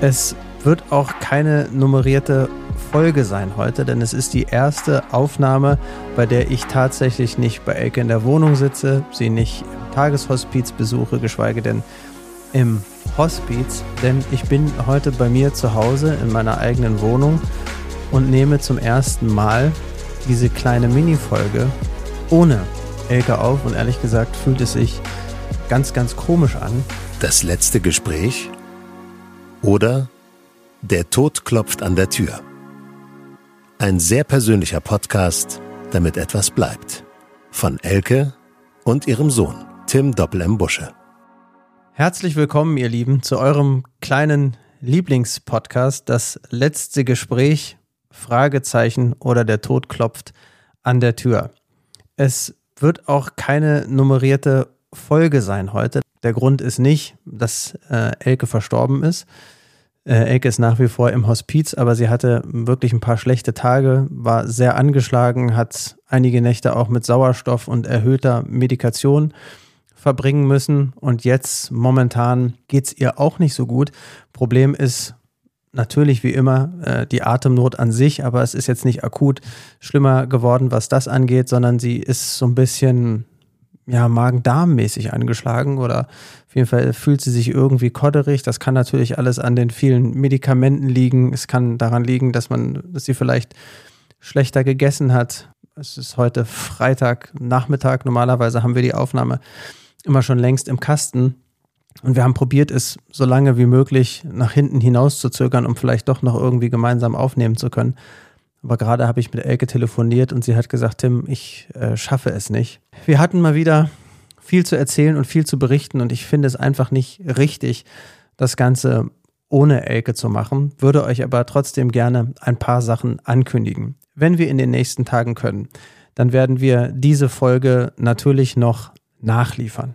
Es wird auch keine nummerierte Folge sein heute, denn es ist die erste Aufnahme, bei der ich tatsächlich nicht bei Elke in der Wohnung sitze, sie nicht im Tageshospiz besuche, geschweige denn im Hospiz, denn ich bin heute bei mir zu Hause in meiner eigenen Wohnung und nehme zum ersten Mal diese kleine Mini-Folge ohne Elke auf und ehrlich gesagt fühlt es sich ganz, ganz komisch an. Das letzte Gespräch oder Der Tod klopft an der Tür. Ein sehr persönlicher Podcast, damit etwas bleibt. Von Elke und ihrem Sohn, Tim Doppel M. Busche. Herzlich willkommen, ihr Lieben, zu eurem kleinen Lieblingspodcast, das letzte Gespräch, Fragezeichen oder der Tod klopft an der Tür. Es wird auch keine nummerierte Folge sein heute. Der Grund ist nicht, dass äh, Elke verstorben ist. Äh, Elke ist nach wie vor im Hospiz, aber sie hatte wirklich ein paar schlechte Tage, war sehr angeschlagen, hat einige Nächte auch mit Sauerstoff und erhöhter Medikation verbringen müssen. Und jetzt momentan geht es ihr auch nicht so gut. Problem ist natürlich wie immer äh, die Atemnot an sich, aber es ist jetzt nicht akut schlimmer geworden, was das angeht, sondern sie ist so ein bisschen ja, Magen-Darm-mäßig angeschlagen oder auf jeden Fall fühlt sie sich irgendwie kodderig. Das kann natürlich alles an den vielen Medikamenten liegen. Es kann daran liegen, dass man, dass sie vielleicht schlechter gegessen hat. Es ist heute Freitag Nachmittag. Normalerweise haben wir die Aufnahme immer schon längst im Kasten. Und wir haben probiert, es so lange wie möglich nach hinten hinaus zu zögern, um vielleicht doch noch irgendwie gemeinsam aufnehmen zu können. Aber gerade habe ich mit Elke telefoniert und sie hat gesagt, Tim, ich äh, schaffe es nicht. Wir hatten mal wieder viel zu erzählen und viel zu berichten und ich finde es einfach nicht richtig, das Ganze ohne Elke zu machen, würde euch aber trotzdem gerne ein paar Sachen ankündigen. Wenn wir in den nächsten Tagen können, dann werden wir diese Folge natürlich noch nachliefern.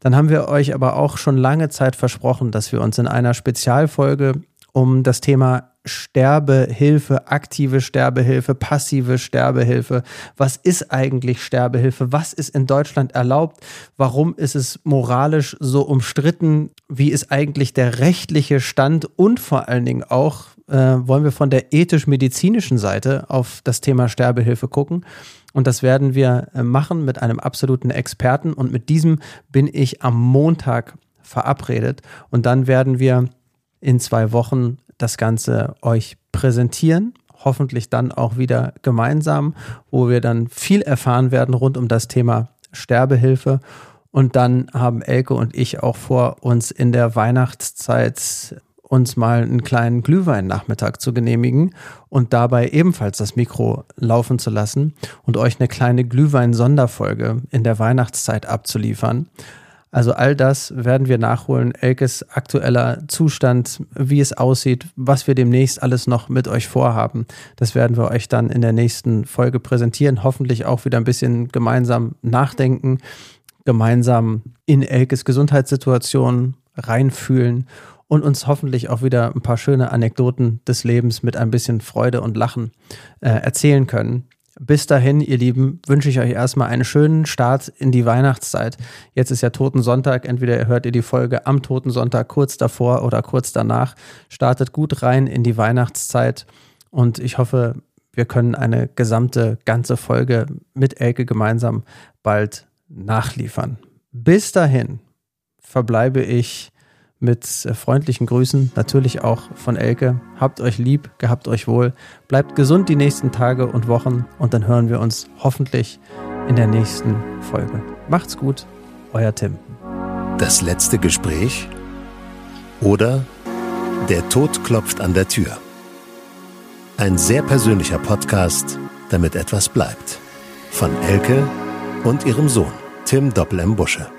Dann haben wir euch aber auch schon lange Zeit versprochen, dass wir uns in einer Spezialfolge um das Thema Sterbehilfe, aktive Sterbehilfe, passive Sterbehilfe. Was ist eigentlich Sterbehilfe? Was ist in Deutschland erlaubt? Warum ist es moralisch so umstritten? Wie ist eigentlich der rechtliche Stand? Und vor allen Dingen auch äh, wollen wir von der ethisch-medizinischen Seite auf das Thema Sterbehilfe gucken. Und das werden wir äh, machen mit einem absoluten Experten. Und mit diesem bin ich am Montag verabredet. Und dann werden wir in zwei Wochen das Ganze euch präsentieren. Hoffentlich dann auch wieder gemeinsam, wo wir dann viel erfahren werden rund um das Thema Sterbehilfe. Und dann haben Elke und ich auch vor, uns in der Weihnachtszeit uns mal einen kleinen Glühwein-Nachmittag zu genehmigen und dabei ebenfalls das Mikro laufen zu lassen und euch eine kleine Glühwein-Sonderfolge in der Weihnachtszeit abzuliefern. Also all das werden wir nachholen. Elkes aktueller Zustand, wie es aussieht, was wir demnächst alles noch mit euch vorhaben. Das werden wir euch dann in der nächsten Folge präsentieren. Hoffentlich auch wieder ein bisschen gemeinsam nachdenken, gemeinsam in Elkes Gesundheitssituation reinfühlen und uns hoffentlich auch wieder ein paar schöne Anekdoten des Lebens mit ein bisschen Freude und Lachen äh, erzählen können. Bis dahin, ihr Lieben, wünsche ich euch erstmal einen schönen Start in die Weihnachtszeit. Jetzt ist ja Toten Sonntag. Entweder hört ihr die Folge am Toten Sonntag kurz davor oder kurz danach. Startet gut rein in die Weihnachtszeit und ich hoffe, wir können eine gesamte, ganze Folge mit Elke gemeinsam bald nachliefern. Bis dahin verbleibe ich mit äh, freundlichen Grüßen, natürlich auch von Elke. Habt euch lieb, gehabt euch wohl, bleibt gesund die nächsten Tage und Wochen und dann hören wir uns hoffentlich in der nächsten Folge. Macht's gut, euer Tim. Das letzte Gespräch oder Der Tod klopft an der Tür. Ein sehr persönlicher Podcast, damit etwas bleibt. Von Elke und ihrem Sohn, Tim Doppel M. Busche.